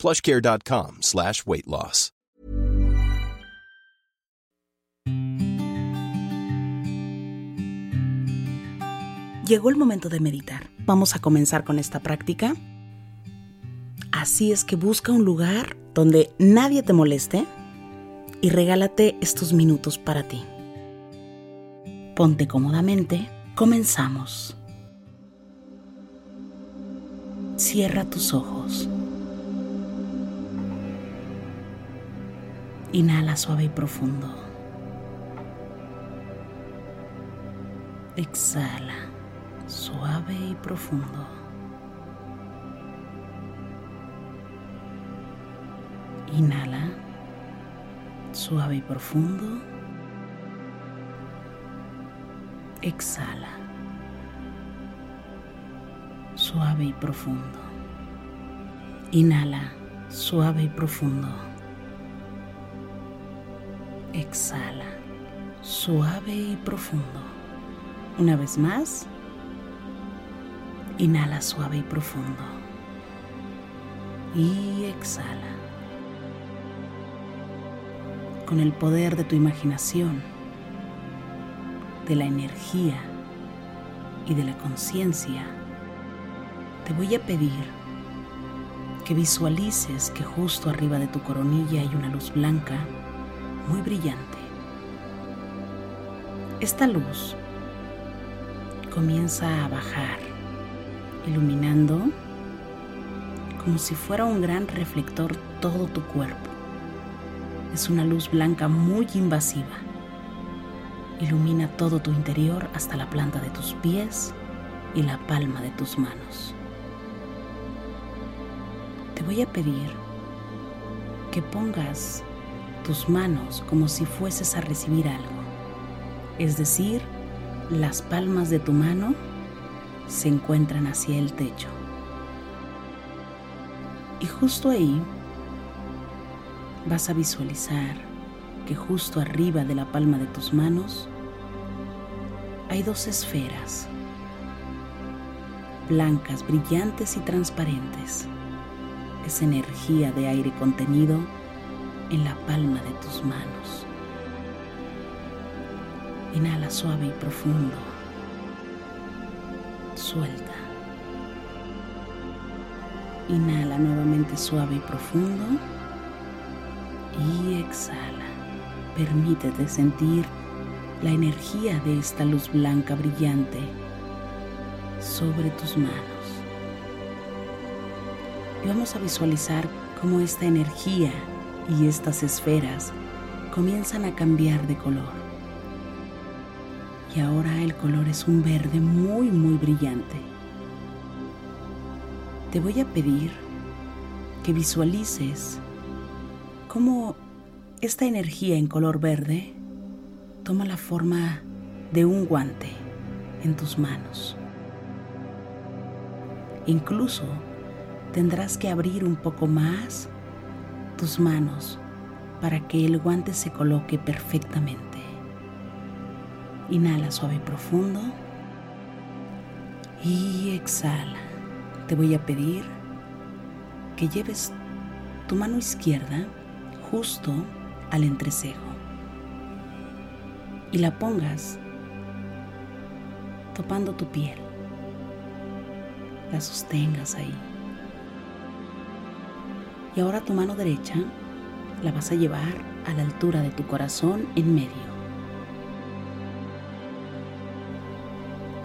plushcare.com slash weight loss. Llegó el momento de meditar. Vamos a comenzar con esta práctica. Así es que busca un lugar donde nadie te moleste y regálate estos minutos para ti. Ponte cómodamente. Comenzamos. Cierra tus ojos. Inhala suave y profundo. Exhala suave y profundo. Inhala suave y profundo. Exhala suave y profundo. Inhala suave y profundo. Exhala, suave y profundo. Una vez más. Inhala suave y profundo. Y exhala. Con el poder de tu imaginación, de la energía y de la conciencia, te voy a pedir que visualices que justo arriba de tu coronilla hay una luz blanca muy brillante. Esta luz comienza a bajar, iluminando como si fuera un gran reflector todo tu cuerpo. Es una luz blanca muy invasiva. Ilumina todo tu interior hasta la planta de tus pies y la palma de tus manos. Te voy a pedir que pongas tus manos como si fueses a recibir algo. Es decir, las palmas de tu mano se encuentran hacia el techo. Y justo ahí vas a visualizar que justo arriba de la palma de tus manos hay dos esferas, blancas, brillantes y transparentes. Es energía de aire contenido en la palma de tus manos. Inhala suave y profundo. Suelta. Inhala nuevamente suave y profundo. Y exhala. Permítete sentir la energía de esta luz blanca brillante sobre tus manos. Y vamos a visualizar cómo esta energía y estas esferas comienzan a cambiar de color. Y ahora el color es un verde muy, muy brillante. Te voy a pedir que visualices cómo esta energía en color verde toma la forma de un guante en tus manos. Incluso tendrás que abrir un poco más tus manos para que el guante se coloque perfectamente. Inhala suave y profundo y exhala. Te voy a pedir que lleves tu mano izquierda justo al entrecejo y la pongas topando tu piel. La sostengas ahí. Y ahora tu mano derecha la vas a llevar a la altura de tu corazón en medio.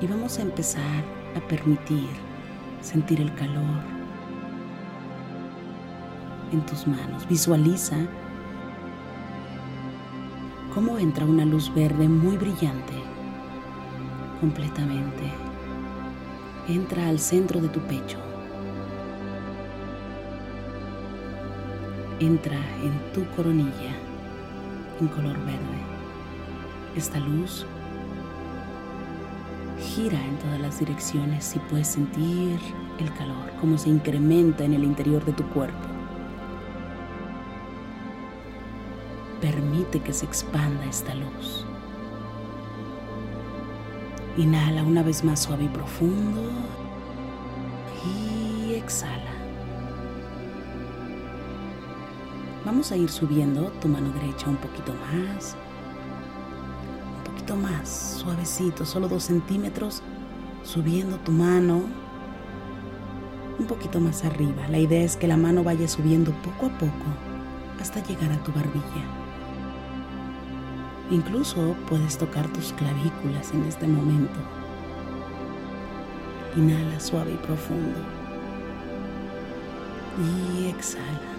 Y vamos a empezar a permitir sentir el calor en tus manos. Visualiza cómo entra una luz verde muy brillante completamente. Entra al centro de tu pecho entra en tu coronilla en color verde. Esta luz gira en todas las direcciones y puedes sentir el calor, como se incrementa en el interior de tu cuerpo. Permite que se expanda esta luz. Inhala una vez más suave y profundo y exhala. Vamos a ir subiendo tu mano derecha un poquito más, un poquito más, suavecito, solo dos centímetros, subiendo tu mano un poquito más arriba. La idea es que la mano vaya subiendo poco a poco hasta llegar a tu barbilla. Incluso puedes tocar tus clavículas en este momento. Inhala suave y profundo. Y exhala.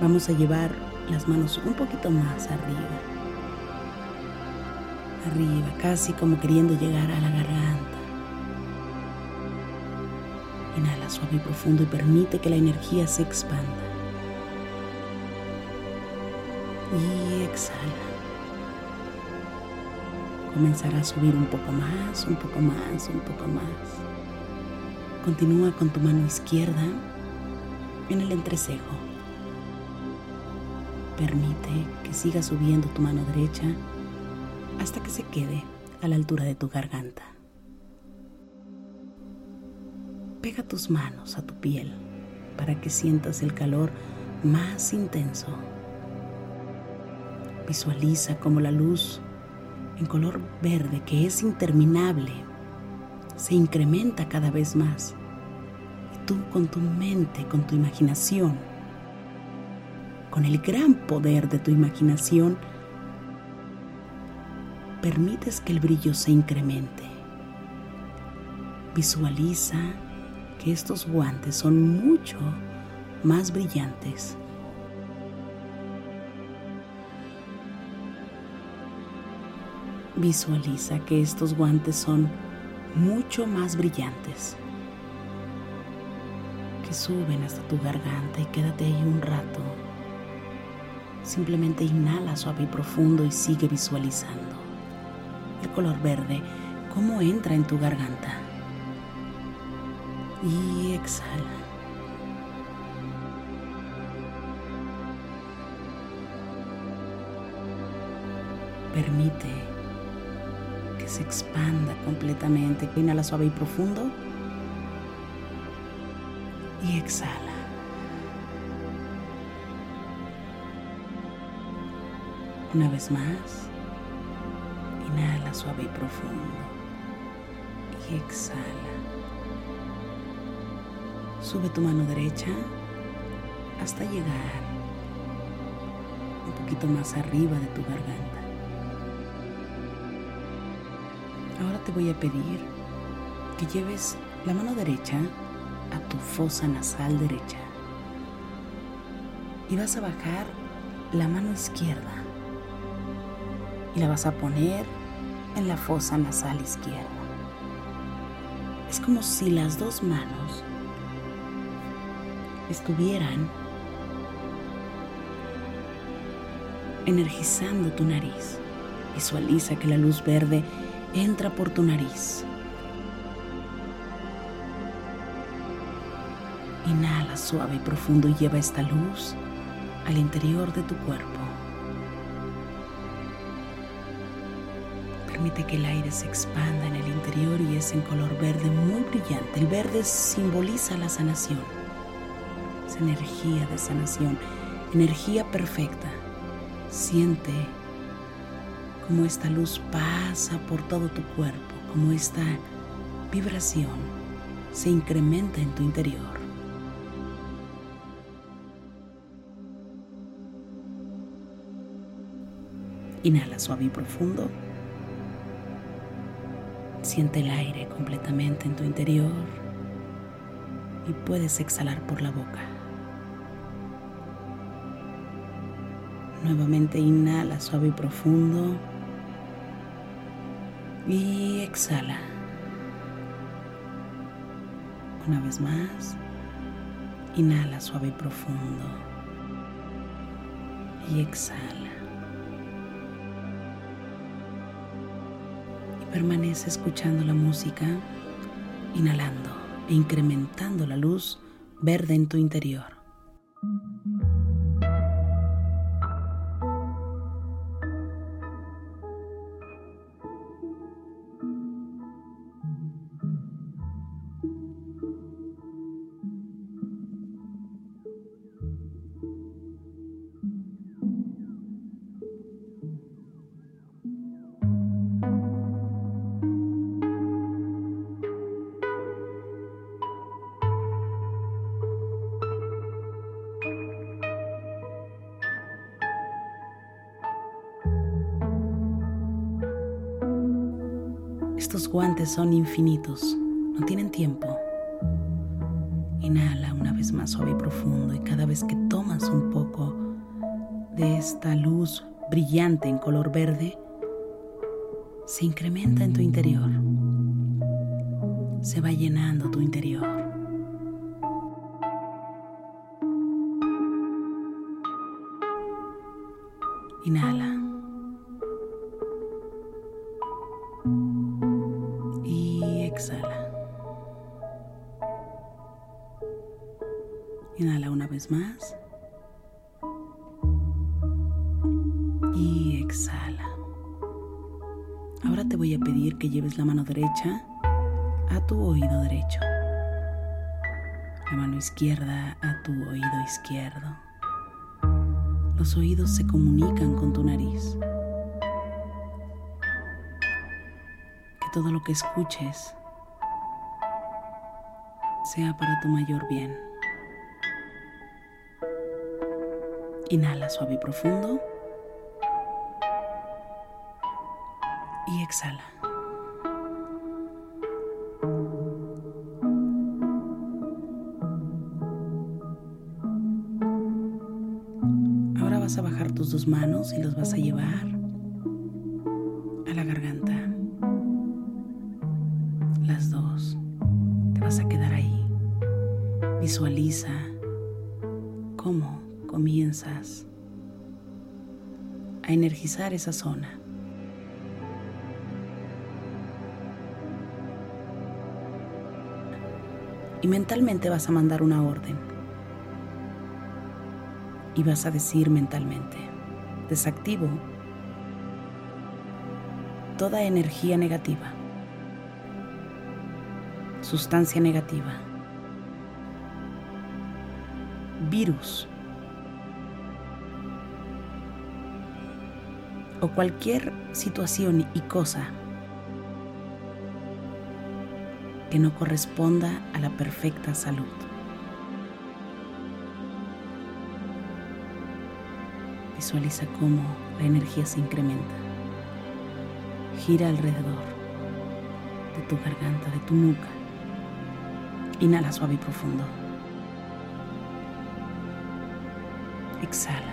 Vamos a llevar las manos un poquito más arriba. Arriba, casi como queriendo llegar a la garganta. Inhala suave y profundo y permite que la energía se expanda. Y exhala. Comenzará a subir un poco más, un poco más, un poco más. Continúa con tu mano izquierda en el entrecejo. Permite que siga subiendo tu mano derecha hasta que se quede a la altura de tu garganta. Pega tus manos a tu piel para que sientas el calor más intenso. Visualiza como la luz en color verde, que es interminable, se incrementa cada vez más. Y tú con tu mente, con tu imaginación, con el gran poder de tu imaginación, permites que el brillo se incremente. Visualiza que estos guantes son mucho más brillantes. Visualiza que estos guantes son mucho más brillantes, que suben hasta tu garganta y quédate ahí un rato Simplemente inhala suave y profundo y sigue visualizando el color verde, cómo entra en tu garganta. Y exhala. Permite que se expanda completamente. Inhala suave y profundo. Y exhala. Una vez más, inhala suave y profundo y exhala. Sube tu mano derecha hasta llegar un poquito más arriba de tu garganta. Ahora te voy a pedir que lleves la mano derecha a tu fosa nasal derecha y vas a bajar la mano izquierda y la vas a poner en la fosa nasal izquierda. Es como si las dos manos estuvieran energizando tu nariz. Visualiza que la luz verde entra por tu nariz. Inhala suave y profundo y lleva esta luz al interior de tu cuerpo. Permite que el aire se expanda en el interior y es en color verde muy brillante. El verde simboliza la sanación. Es energía de sanación, energía perfecta. Siente cómo esta luz pasa por todo tu cuerpo, cómo esta vibración se incrementa en tu interior. Inhala suave y profundo. Siente el aire completamente en tu interior y puedes exhalar por la boca. Nuevamente inhala suave y profundo y exhala. Una vez más, Inhala suave y profundo. Y exhala. Permanece escuchando la música, inhalando e incrementando la luz verde en tu interior. Guantes son infinitos, no tienen tiempo. Inhala una vez más suave y profundo y cada vez que tomas un poco de esta luz brillante en color verde, se incrementa en tu interior. Se va llenando tu interior. Exhala. Inhala una vez más. Y exhala. Ahora te voy a pedir que lleves la mano derecha a tu oído derecho. La mano izquierda a tu oído izquierdo. Los oídos se comunican con tu nariz. Que todo lo que escuches sea para tu mayor bien. Inhala suave y profundo. Y exhala. Ahora vas a bajar tus dos manos y los vas a llevar Visualiza cómo comienzas a energizar esa zona. Y mentalmente vas a mandar una orden. Y vas a decir mentalmente, desactivo toda energía negativa, sustancia negativa virus o cualquier situación y cosa que no corresponda a la perfecta salud. Visualiza cómo la energía se incrementa. Gira alrededor de tu garganta, de tu nuca. Inhala suave y profundo. Exhala.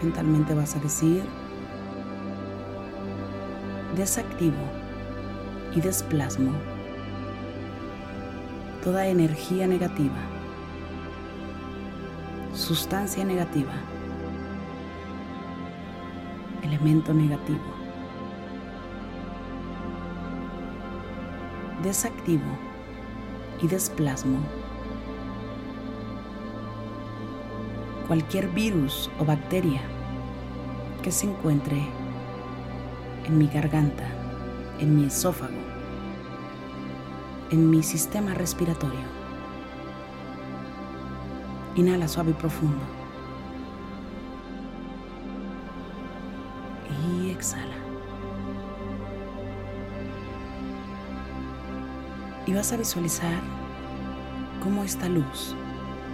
Mentalmente vas a decir, desactivo y desplasmo toda energía negativa, sustancia negativa, elemento negativo. Desactivo y desplasmo cualquier virus o bacteria que se encuentre en mi garganta, en mi esófago, en mi sistema respiratorio. Inhala suave y profundo. Y exhala. Y vas a visualizar cómo esta luz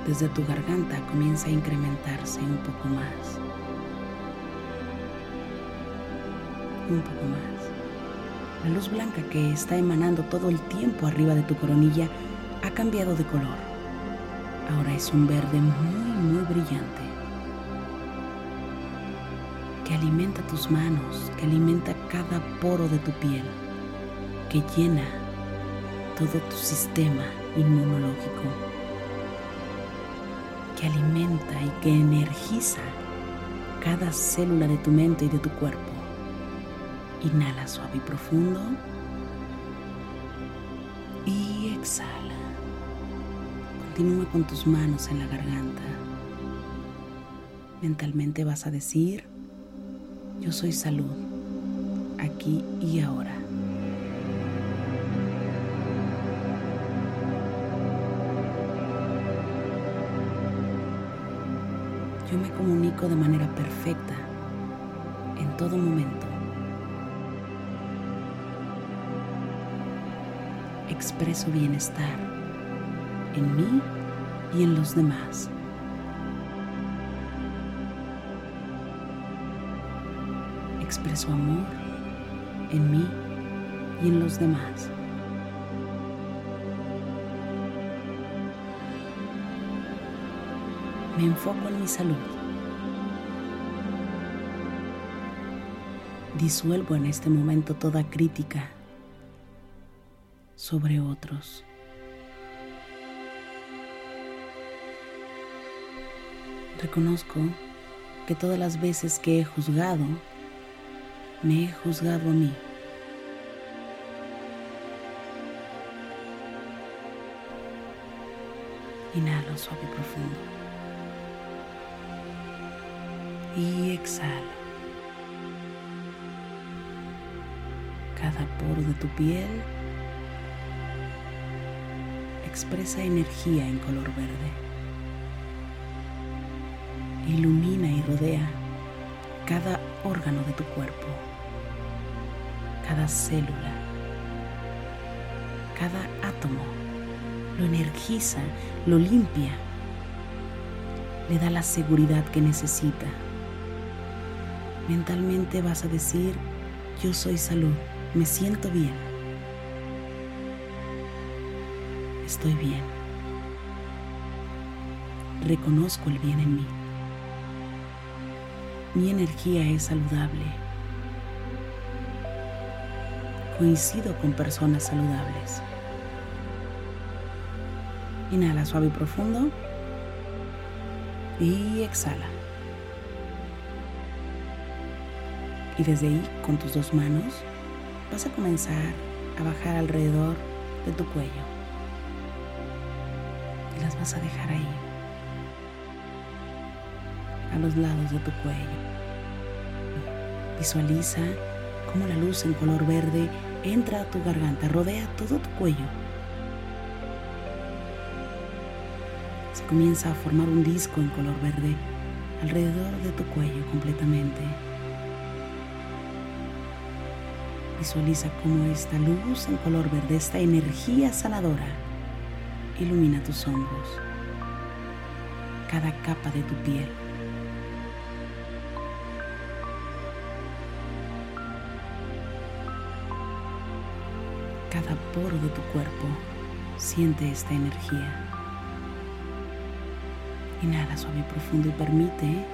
desde tu garganta comienza a incrementarse un poco más. Un poco más. La luz blanca que está emanando todo el tiempo arriba de tu coronilla ha cambiado de color. Ahora es un verde muy, muy brillante. Que alimenta tus manos, que alimenta cada poro de tu piel que llena todo tu sistema inmunológico, que alimenta y que energiza cada célula de tu mente y de tu cuerpo. Inhala suave y profundo y exhala. Continúa con tus manos en la garganta. Mentalmente vas a decir, yo soy salud, aquí y ahora. Yo me comunico de manera perfecta en todo momento. Expreso bienestar en mí y en los demás. Expreso amor en mí y en los demás. Me enfoco en mi salud. Disuelvo en este momento toda crítica sobre otros. Reconozco que todas las veces que he juzgado, me he juzgado a mí. Inhalo suave y profundo. Y exhalo. Cada poro de tu piel expresa energía en color verde. Ilumina y rodea cada órgano de tu cuerpo, cada célula, cada átomo. Lo energiza, lo limpia, le da la seguridad que necesita. Mentalmente vas a decir, yo soy salud, me siento bien, estoy bien, reconozco el bien en mí, mi energía es saludable, coincido con personas saludables. Inhala suave y profundo. Y exhala. Y desde ahí, con tus dos manos, vas a comenzar a bajar alrededor de tu cuello. Y las vas a dejar ahí, a los lados de tu cuello. Visualiza cómo la luz en color verde entra a tu garganta, rodea todo tu cuello se comienza a formar un disco en color verde alrededor de tu cuello completamente. Visualiza cómo esta luz en color verde, esta energía sanadora, ilumina tus hombros, cada capa de tu piel. Cada poro de tu cuerpo siente esta energía. Inhala suave y profundo y permite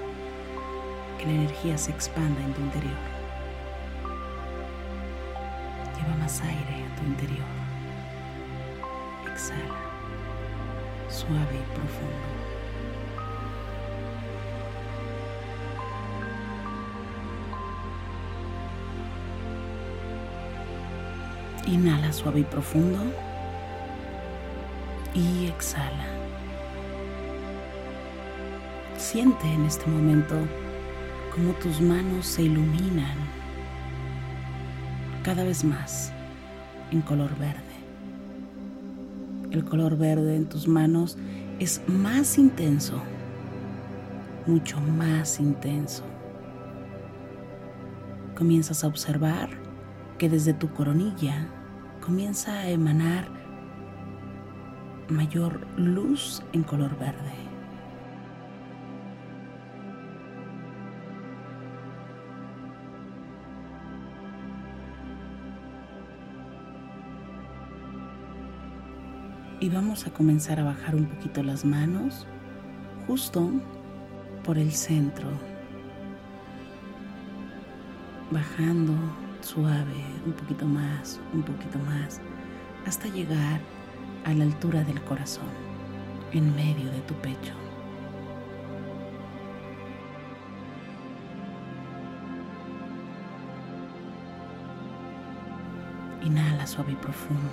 que la energía se expanda en tu interior. Más aire a tu interior. Exhala, suave y profundo. Inhala suave y profundo y exhala. Siente en este momento cómo tus manos se iluminan cada vez más en color verde. El color verde en tus manos es más intenso, mucho más intenso. Comienzas a observar que desde tu coronilla comienza a emanar mayor luz en color verde. Y vamos a comenzar a bajar un poquito las manos justo por el centro, bajando Suave, un poquito más, un poquito más, hasta llegar a la altura del corazón, en medio de tu pecho. Inhala suave y profundo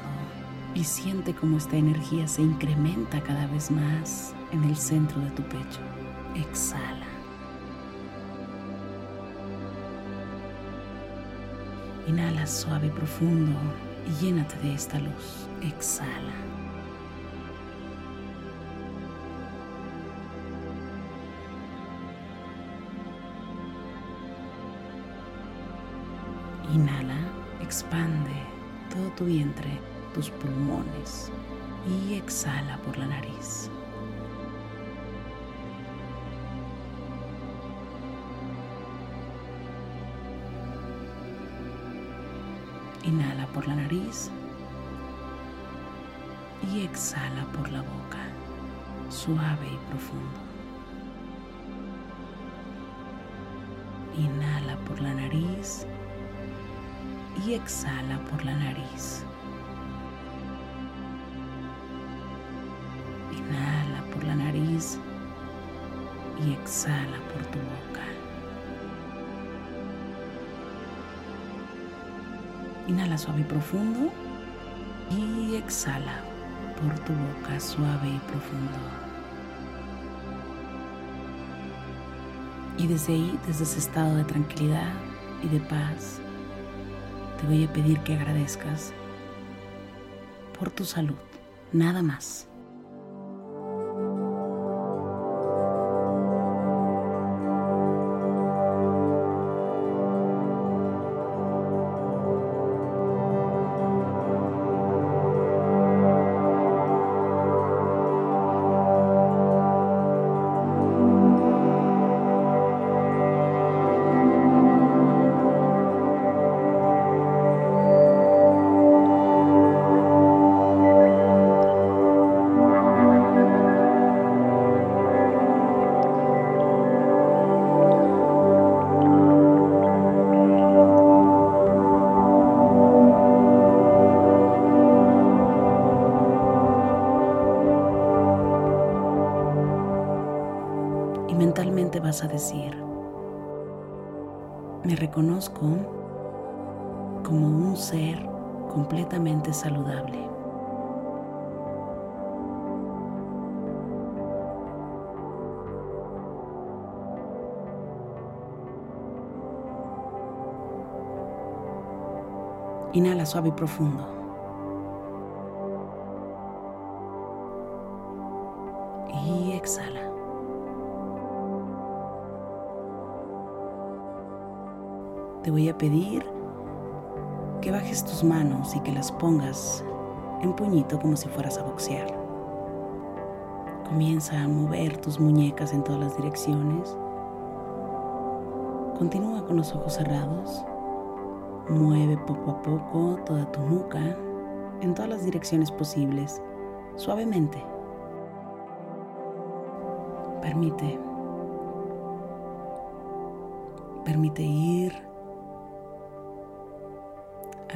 y siente cómo esta energía se incrementa cada vez más en el centro de tu pecho. Exhala. Inhala suave y profundo y llénate de esta luz. Exhala. Inhala, expande todo tu vientre, tus pulmones y exhala por la nariz. Inhala por la nariz y exhala por la boca, suave y profundo. Inhala por la nariz y exhala por la nariz. Y exhala por tu boca. Inhala suave y profundo y exhala por tu boca suave y profundo. Y desde ahí, desde ese estado de tranquilidad y de paz, te voy a pedir que agradezcas por tu salud, nada más. Vas a decir, me reconozco como un ser completamente saludable. Inhala suave y profundo. Te voy a pedir que bajes tus manos y que las pongas en puñito como si fueras a boxear. Comienza a mover tus muñecas en todas las direcciones. Continúa con los ojos cerrados. Mueve poco a poco toda tu nuca en todas las direcciones posibles, suavemente. Permite. Permite ir